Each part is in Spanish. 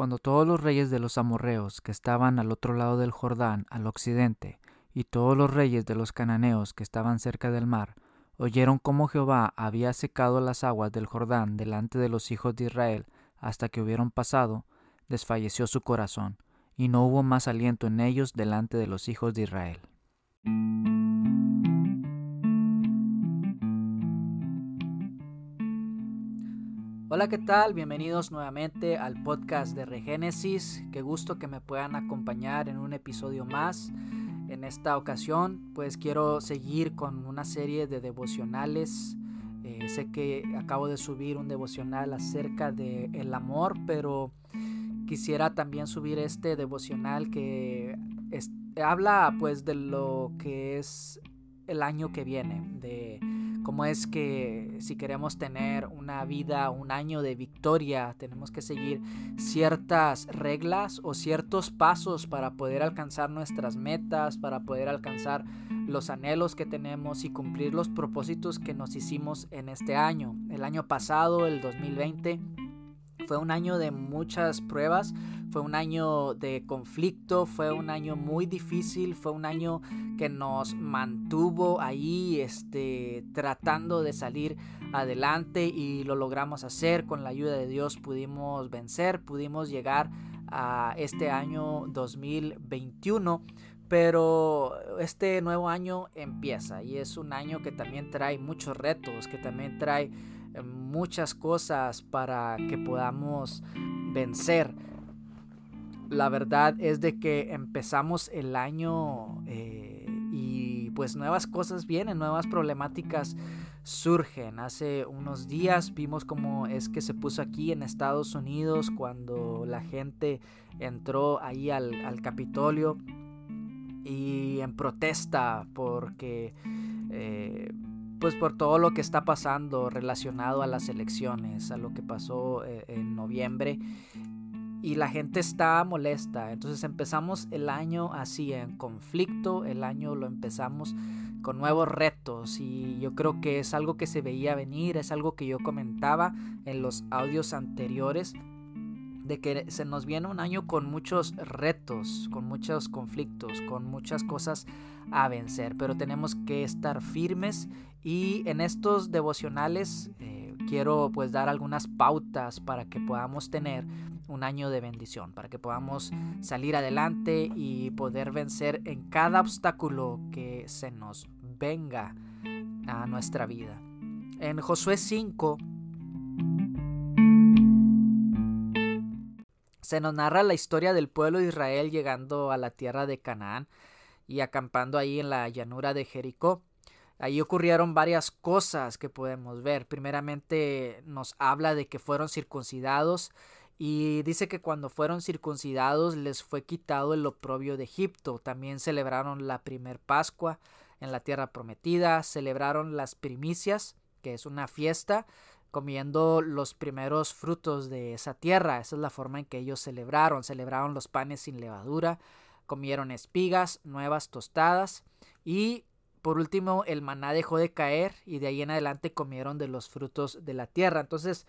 Cuando todos los reyes de los amorreos que estaban al otro lado del Jordán, al occidente, y todos los reyes de los cananeos que estaban cerca del mar, oyeron cómo Jehová había secado las aguas del Jordán delante de los hijos de Israel hasta que hubieron pasado, desfalleció su corazón, y no hubo más aliento en ellos delante de los hijos de Israel. Hola, ¿qué tal? Bienvenidos nuevamente al podcast de Regénesis. Qué gusto que me puedan acompañar en un episodio más. En esta ocasión, pues quiero seguir con una serie de devocionales. Eh, sé que acabo de subir un devocional acerca de el amor, pero quisiera también subir este devocional que habla pues de lo que es el año que viene, de cómo es que si queremos tener una vida, un año de victoria, tenemos que seguir ciertas reglas o ciertos pasos para poder alcanzar nuestras metas, para poder alcanzar los anhelos que tenemos y cumplir los propósitos que nos hicimos en este año. El año pasado, el 2020, fue un año de muchas pruebas, fue un año de conflicto, fue un año muy difícil, fue un año que nos mantuvo ahí este, tratando de salir adelante y lo logramos hacer. Con la ayuda de Dios pudimos vencer, pudimos llegar a este año 2021 pero este nuevo año empieza y es un año que también trae muchos retos, que también trae muchas cosas para que podamos vencer. La verdad es de que empezamos el año eh, y pues nuevas cosas vienen, nuevas problemáticas surgen. Hace unos días vimos cómo es que se puso aquí en Estados Unidos cuando la gente entró ahí al, Capitolio y en protesta porque eh, pues por todo lo que está pasando relacionado a las elecciones, a lo que pasó eh, en noviembre. Y la gente está molesta. Entonces empezamos el año así, en conflicto. El año lo empezamos con nuevos retos. Y yo creo que es algo que se veía venir. Es algo que yo comentaba en los audios anteriores de que se nos viene un año con muchos retos, con muchos conflictos, con muchas cosas a vencer, pero tenemos que estar firmes y en estos devocionales eh, quiero pues dar algunas pautas para que podamos tener un año de bendición, para que podamos salir adelante y poder vencer en cada obstáculo que se nos venga a nuestra vida. En Josué 5 se nos narra la historia del pueblo de Israel llegando a la tierra de Canaán y acampando ahí en la llanura de Jericó. Ahí ocurrieron varias cosas que podemos ver. Primeramente nos habla de que fueron circuncidados y dice que cuando fueron circuncidados les fue quitado el oprobio de Egipto. También celebraron la primer Pascua en la tierra prometida, celebraron las primicias, que es una fiesta comiendo los primeros frutos de esa tierra. Esa es la forma en que ellos celebraron. Celebraron los panes sin levadura, comieron espigas, nuevas tostadas y por último el maná dejó de caer y de ahí en adelante comieron de los frutos de la tierra. Entonces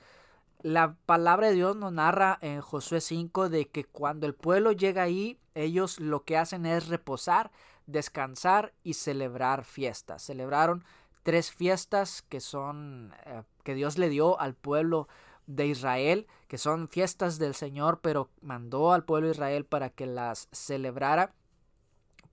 la palabra de Dios nos narra en Josué 5 de que cuando el pueblo llega ahí, ellos lo que hacen es reposar, descansar y celebrar fiestas. Celebraron tres fiestas que son eh, que Dios le dio al pueblo de Israel, que son fiestas del Señor, pero mandó al pueblo de Israel para que las celebrara,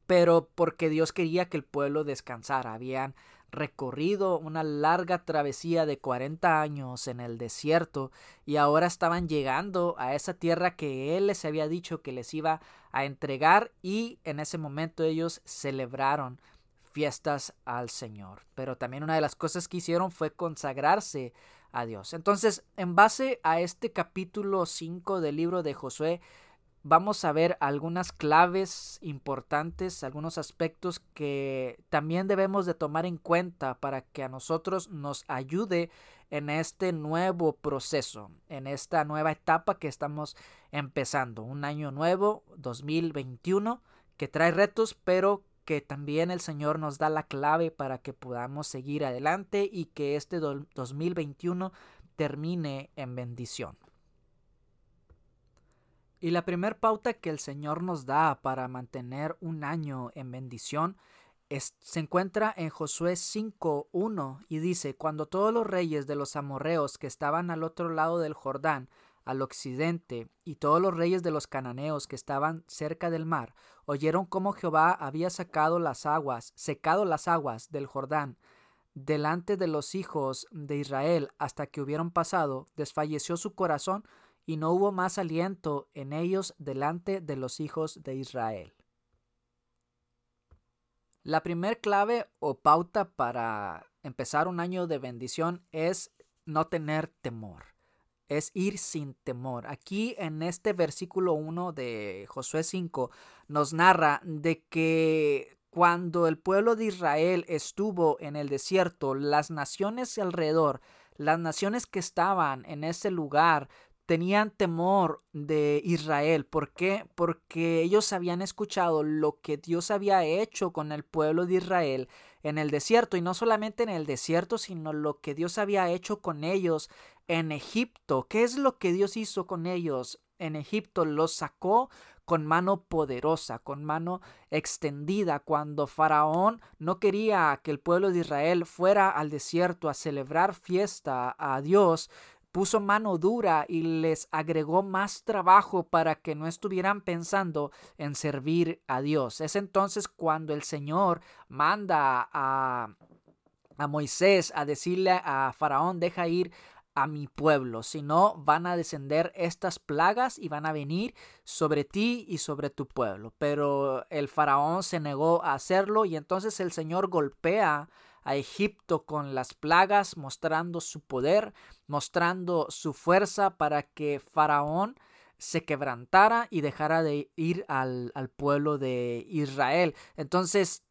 pero porque Dios quería que el pueblo descansara. Habían recorrido una larga travesía de 40 años en el desierto y ahora estaban llegando a esa tierra que Él les había dicho que les iba a entregar y en ese momento ellos celebraron fiestas al Señor. Pero también una de las cosas que hicieron fue consagrarse a Dios. Entonces, en base a este capítulo 5 del libro de Josué, vamos a ver algunas claves importantes, algunos aspectos que también debemos de tomar en cuenta para que a nosotros nos ayude en este nuevo proceso, en esta nueva etapa que estamos empezando, un año nuevo, 2021, que trae retos, pero que también el Señor nos da la clave para que podamos seguir adelante y que este 2021 termine en bendición. Y la primer pauta que el Señor nos da para mantener un año en bendición se encuentra en Josué 5.1 y dice, cuando todos los reyes de los amorreos que estaban al otro lado del Jordán, al occidente, y todos los reyes de los cananeos que estaban cerca del mar, oyeron cómo Jehová había sacado las aguas, secado las aguas del Jordán, delante de los hijos de Israel hasta que hubieron pasado, desfalleció su corazón y no hubo más aliento en ellos delante de los hijos de Israel. La primer clave o pauta para empezar un año de bendición es no tener temor, es ir sin temor. Aquí en este versículo 1 de Josué 5 nos narra de que cuando el pueblo de Israel estuvo en el desierto, las naciones alrededor, las naciones que estaban en ese lugar, tenían temor de Israel. ¿Por qué? Porque ellos habían escuchado lo que Dios había hecho con el pueblo de Israel en el desierto y no solamente en el desierto, sino lo que Dios había hecho con ellos en Egipto. ¿Qué es lo que Dios hizo con ellos en Egipto? Los sacó con mano poderosa, con mano extendida, cuando Faraón no quería que el pueblo de Israel fuera al desierto a celebrar fiesta a Dios, puso mano dura y les agregó más trabajo para que no estuvieran pensando en servir a Dios. Es entonces cuando el Señor manda a, a Moisés a decirle a Faraón, deja ir a mi pueblo, si no van a descender estas plagas y van a venir sobre ti y sobre tu pueblo. Pero el faraón se negó a hacerlo y entonces el Señor golpea a Egipto con las plagas, mostrando su poder, mostrando su fuerza para que Faraón se quebrantara y dejara de ir al, al pueblo de Israel. Entonces,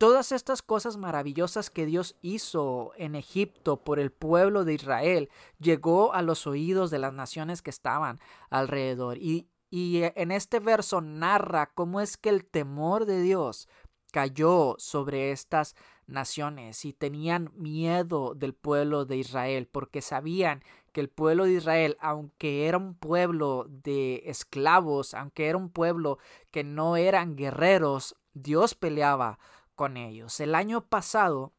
todas estas cosas maravillosas que Dios hizo en Egipto por el pueblo de Israel llegó a los oídos de las naciones que estaban alrededor. Y, y en este verso narra cómo es que el temor de Dios cayó sobre estas naciones y tenían miedo del pueblo de Israel porque sabían que el pueblo de Israel, aunque era un pueblo de esclavos, aunque era un pueblo que no eran guerreros, Dios peleaba con ellos. El año pasado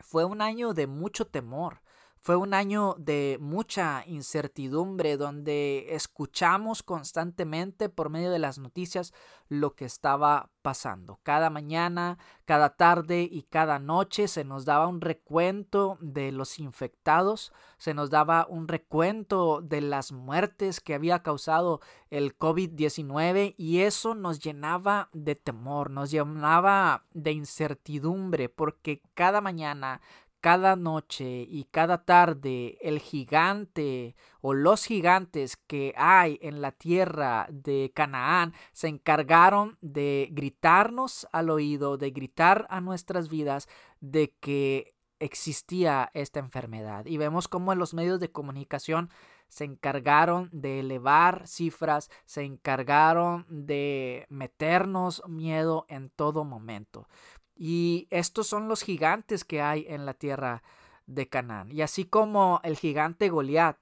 fue un año de mucho temor. Fue un año de mucha incertidumbre donde escuchamos constantemente por medio de las noticias lo que estaba pasando. Cada mañana, cada tarde y cada noche se nos daba un recuento de los infectados, se nos daba un recuento de las muertes que había causado el COVID-19 y eso nos llenaba de temor, nos llenaba de incertidumbre porque cada mañana, cada noche y cada tarde el gigante o los gigantes que hay en la tierra de Canaán se encargaron de gritarnos al oído, de gritar a nuestras vidas de que existía esta enfermedad. Y vemos cómo en los medios de comunicación se encargaron de elevar cifras, se encargaron de meternos miedo en todo momento. Y estos son los gigantes que hay en la tierra de Canaán. Y así como el gigante Goliat,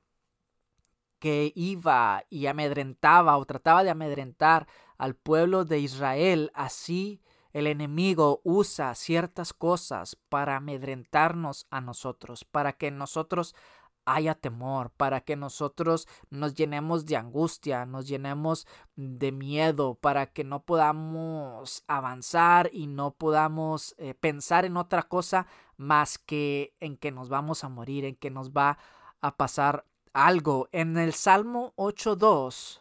que iba y amedrentaba o trataba de amedrentar al pueblo de Israel, así el enemigo usa ciertas cosas para amedrentarnos a nosotros, para que nosotros haya temor, para que nosotros nos llenemos de angustia, nos llenemos de miedo, para que no podamos avanzar y no podamos eh, pensar en otra cosa más que en que nos vamos a morir, en que nos va a pasar algo. En el Salmo 8.2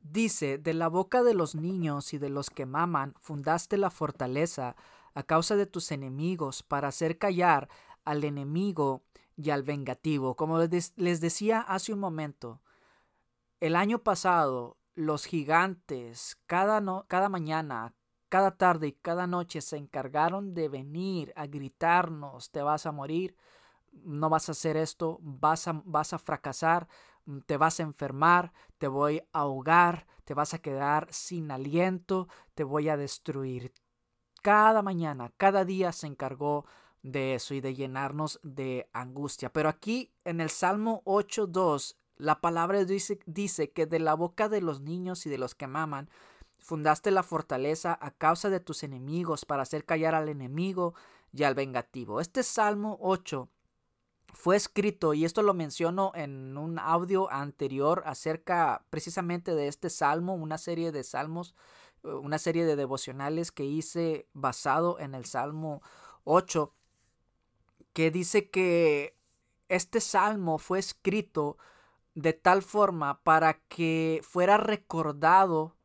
dice, de la boca de los niños y de los que maman, fundaste la fortaleza a causa de tus enemigos para hacer callar al enemigo y al vengativo. Como les decía hace un momento, el año pasado los gigantes cada, no, cada mañana, cada tarde y cada noche se encargaron de venir a gritarnos, te vas a morir, no vas a hacer esto, vas a, vas a fracasar, te vas a enfermar, te voy a ahogar, te vas a quedar sin aliento, te voy a destruir. Cada mañana, cada día se encargó de eso y de llenarnos de angustia. Pero aquí en el Salmo 8.2 La palabra dice, dice que de la boca de los niños y de los que maman, fundaste la fortaleza a causa de tus enemigos para hacer callar al enemigo y al vengativo. Este Salmo 8 fue escrito, y esto lo menciono en un audio anterior acerca precisamente de este salmo, una serie de salmos, eh, una serie de devocionales que hice basado en el Salmo 8, que dice que este salmo fue escrito de tal forma para que fuera recordado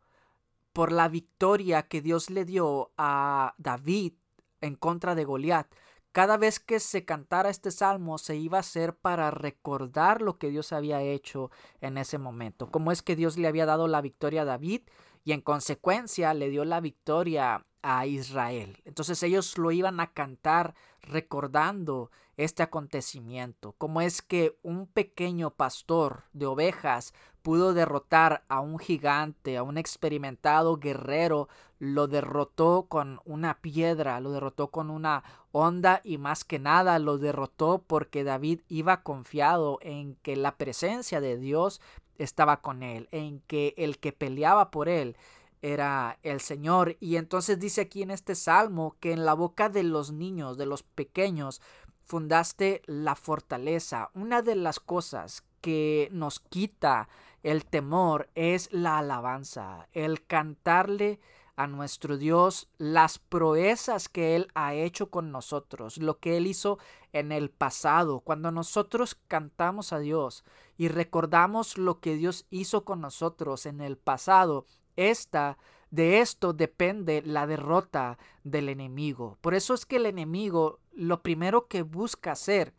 por la victoria que Dios le dio a David en contra de Goliat. Cada vez que se cantara este salmo se iba a hacer para recordar lo que Dios había hecho en ese momento, cómo es que Dios le había dado la victoria a David y en consecuencia le dio la victoria a Israel. Entonces ellos lo iban a cantar recordando este acontecimiento, como es que un pequeño pastor de ovejas pudo derrotar a un gigante, a un experimentado guerrero, lo derrotó con una piedra, lo derrotó con una onda y más que nada lo derrotó porque David iba confiado en que la presencia de Dios estaba con él, en que el que peleaba por él era el Señor. Y entonces dice aquí en este salmo que en la boca de los niños, de los pequeños, fundaste la fortaleza. Una de las cosas que nos quita el temor es la alabanza, el cantarle a nuestro Dios las proezas que Él ha hecho con nosotros, lo que Él hizo en el pasado. Cuando nosotros cantamos a Dios y recordamos lo que Dios hizo con nosotros en el pasado, esta, de esto depende la derrota del enemigo. Por eso es que el enemigo lo primero que busca hacer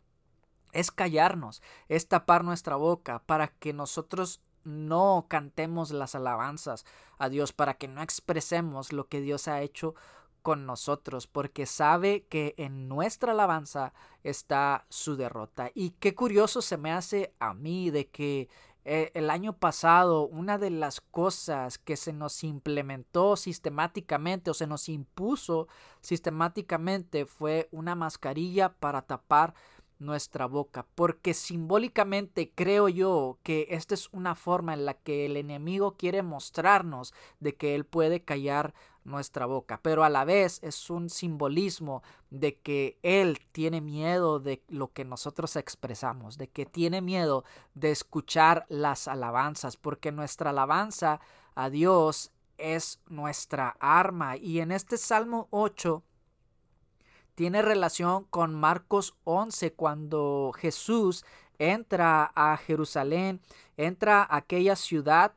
es callarnos, es tapar nuestra boca para que nosotros no cantemos las alabanzas a Dios, para que no expresemos lo que Dios ha hecho con nosotros, porque sabe que en nuestra alabanza está su derrota. Y qué curioso se me hace a mí de que eh, el año pasado una de las cosas que se nos implementó sistemáticamente o se nos impuso sistemáticamente fue una mascarilla para tapar nuestra boca, porque simbólicamente creo yo que esta es una forma en la que el enemigo quiere mostrarnos de que él puede callar nuestra boca, pero a la vez es un simbolismo de que él tiene miedo de lo que nosotros expresamos, de que tiene miedo de escuchar las alabanzas, porque nuestra alabanza a Dios es nuestra arma. Y en este Salmo 8 tiene relación con Marcos 11 cuando Jesús entra a Jerusalén, entra a aquella ciudad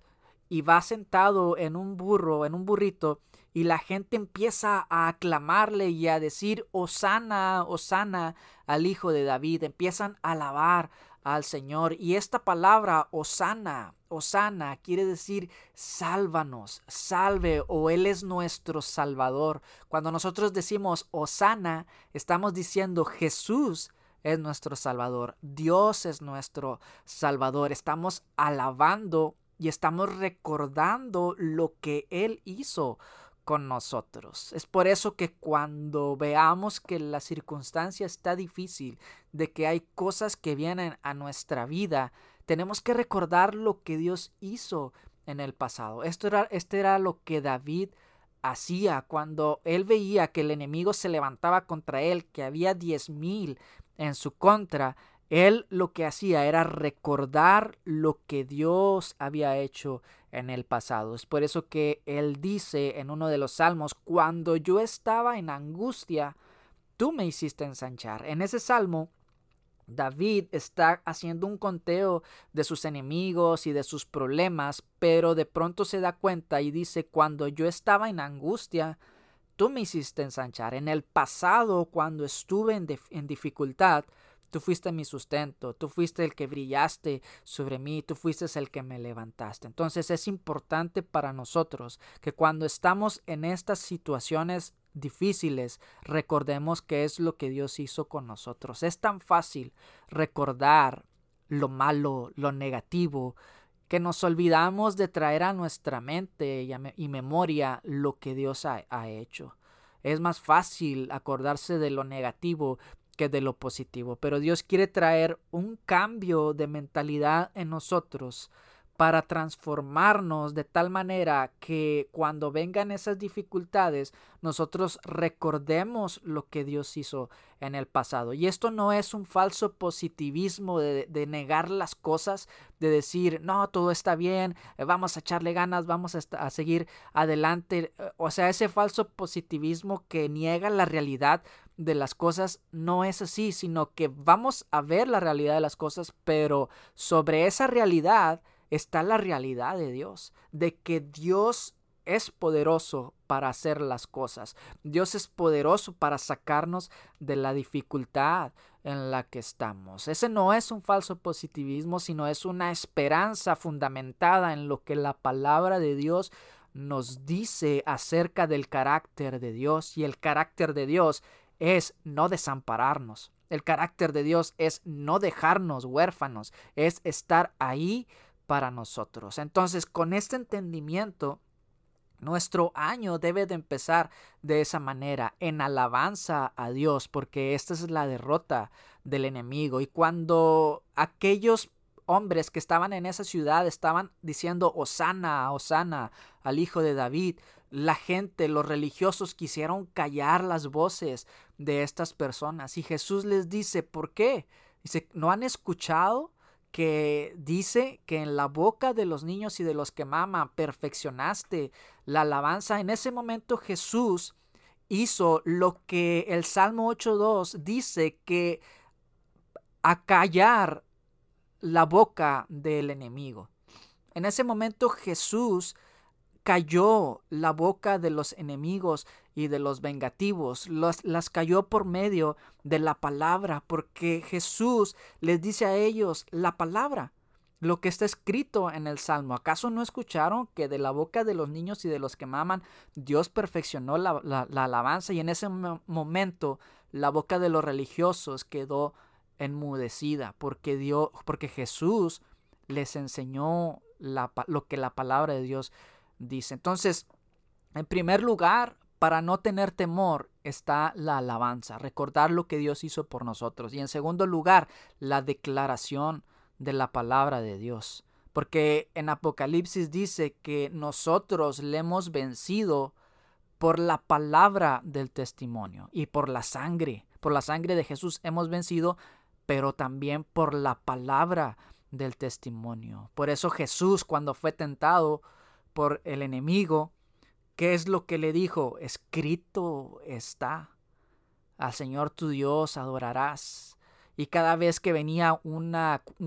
y va sentado en un burro, en un burrito, y la gente empieza a aclamarle y a decir, Osana, Osana al Hijo de David, empiezan a alabar al Señor. Y esta palabra, Osana, Osana, quiere decir sálvanos, salve o Él es nuestro Salvador. Cuando nosotros decimos Osana, estamos diciendo Jesús es nuestro Salvador, Dios es nuestro Salvador. Estamos alabando y estamos recordando lo que Él hizo con nosotros. Es por eso que cuando veamos que la circunstancia está difícil, de que hay cosas que vienen a nuestra vida, tenemos que recordar lo que Dios hizo en el pasado. Esto era, este era lo que David hacía cuando él veía que el enemigo se levantaba contra él, que había diez mil en su contra. Él lo que hacía era recordar lo que Dios había hecho en el pasado. Es por eso que él dice en uno de los salmos, cuando yo estaba en angustia, tú me hiciste ensanchar. En ese salmo, David está haciendo un conteo de sus enemigos y de sus problemas, pero de pronto se da cuenta y dice, cuando yo estaba en angustia, tú me hiciste ensanchar. En el pasado, cuando estuve en, dificultad, Tú fuiste mi sustento, tú fuiste el que brillaste sobre mí, tú fuiste el que me levantaste. Entonces es importante para nosotros que cuando estamos en estas situaciones difíciles, recordemos qué es lo que Dios hizo con nosotros. Es tan fácil recordar lo malo, lo negativo, que nos olvidamos de traer a nuestra mente y, memoria lo que Dios ha hecho. Es más fácil acordarse de lo negativo que de lo positivo. Pero Dios quiere traer un cambio de mentalidad en nosotros para transformarnos de tal manera que cuando vengan esas dificultades nosotros recordemos lo que Dios hizo en el pasado. Y esto no es un falso positivismo de, negar las cosas, de decir, no, todo está bien, eh, vamos a echarle ganas, vamos a, a seguir adelante. Eh, o sea, ese falso positivismo que niega la realidad de las cosas no es así, sino que vamos a ver la realidad de las cosas, pero sobre esa realidad, está la realidad de Dios, de que Dios es poderoso para hacer las cosas. Dios es poderoso para sacarnos de la dificultad en la que estamos. Ese no es un falso positivismo, sino es una esperanza fundamentada en lo que la palabra de Dios nos dice acerca del carácter de Dios y el carácter de Dios es no desampararnos. El carácter de Dios es no dejarnos huérfanos, es estar ahí para nosotros. Entonces, con este entendimiento, nuestro año debe de empezar de esa manera, en alabanza a Dios, porque esta es la derrota del enemigo. Y cuando aquellos hombres que estaban en esa ciudad estaban diciendo Osana, Osana al hijo de David, la gente, los religiosos quisieron callar las voces de estas personas. Y Jesús les dice, ¿por qué? Dice, ¿no han escuchado que dice que en la boca de los niños y de los que maman perfeccionaste la alabanza. En ese momento Jesús hizo lo que el Salmo 8.2 dice que acallar la boca del enemigo. En ese momento Jesús cayó la boca de los enemigos y de los vengativos, las cayó por medio de la palabra, porque Jesús les dice a ellos la palabra, lo que está escrito en el Salmo. ¿Acaso no escucharon que de la boca de los niños y de los que maman Dios perfeccionó la, la alabanza y en ese momento la boca de los religiosos quedó enmudecida porque, Dios, porque Jesús les enseñó la, lo que la palabra de Dios dice. Entonces, en primer lugar, para no tener temor está la alabanza, recordar lo que Dios hizo por nosotros. Y en segundo lugar, la declaración de la palabra de Dios. Porque en Apocalipsis dice que nosotros le hemos vencido por la palabra del testimonio y por la sangre. Por la sangre de Jesús hemos vencido, pero también por la palabra del testimonio. Por eso Jesús cuando fue tentado por el enemigo, ¿qué es lo que le dijo? Escrito está. Al Señor tu Dios adorarás. Y cada vez que venía un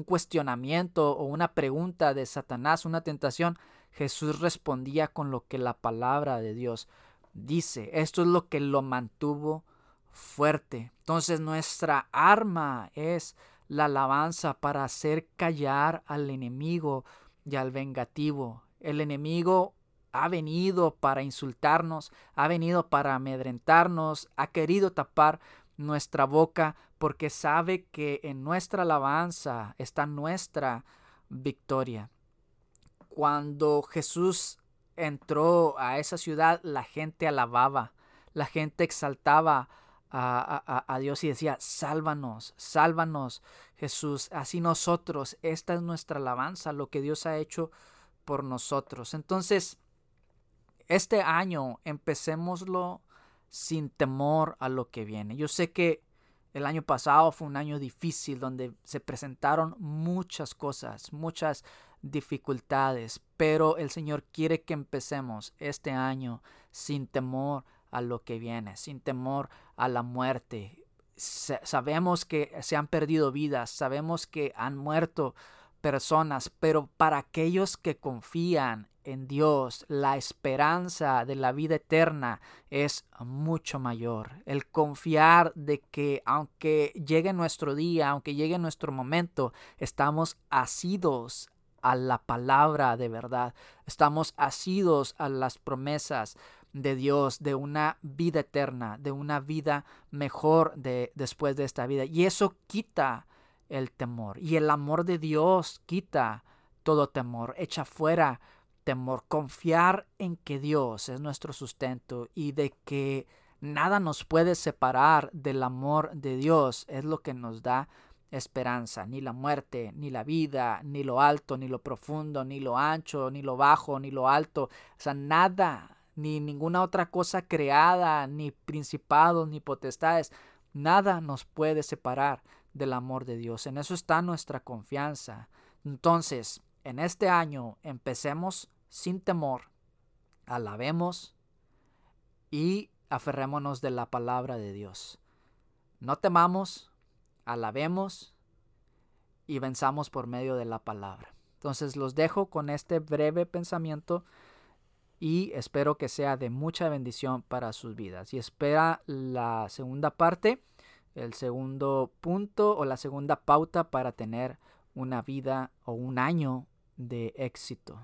cuestionamiento o una pregunta de Satanás, una tentación, Jesús respondía con lo que la palabra de Dios dice. Esto es lo que lo mantuvo fuerte. Entonces nuestra arma es la alabanza para hacer callar al enemigo y al vengativo. El enemigo ha venido para insultarnos, ha venido para amedrentarnos, ha querido tapar nuestra boca porque sabe que en nuestra alabanza está nuestra victoria. Cuando Jesús entró a esa ciudad, la gente alababa, la gente exaltaba a, a, Dios y decía, sálvanos, sálvanos Jesús, así nosotros, esta es nuestra alabanza, lo que Dios ha hecho por nosotros. Entonces, este año empecémoslo sin temor a lo que viene. Yo sé que el año pasado fue un año difícil donde se presentaron muchas cosas, muchas dificultades, pero el Señor quiere que empecemos este año sin temor a lo que viene, sin temor a la muerte. sabemos que se han perdido vidas, sabemos que han muerto personas, pero para aquellos que confían en Dios, la esperanza de la vida eterna es mucho mayor. El confiar de que aunque llegue nuestro día, aunque llegue nuestro momento, estamos asidos a la palabra de verdad, estamos asidos a las promesas de Dios, de una vida eterna, de una vida mejor de después de esta vida. Y eso quita el temor. Y el amor de Dios quita todo temor, echa fuera temor, confiar en que Dios es nuestro sustento y de que Nada nos puede separar del amor de Dios. Es lo que nos da esperanza. Ni la muerte, ni la vida, ni lo alto, ni lo profundo, ni lo ancho, ni lo bajo, ni lo alto. O sea, nada, ni ninguna otra cosa creada, ni principados, ni potestades. Nada nos puede separar del amor de Dios. En eso está nuestra confianza. Entonces, en este año empecemos sin temor, alabemos y aferrémonos de la palabra de Dios. No temamos, alabemos y venzamos por medio de la palabra. Entonces los dejo con este breve pensamiento y espero que sea de mucha bendición para sus vidas. Y espera la segunda parte, el segundo punto o la segunda pauta para tener una vida o un año de éxito.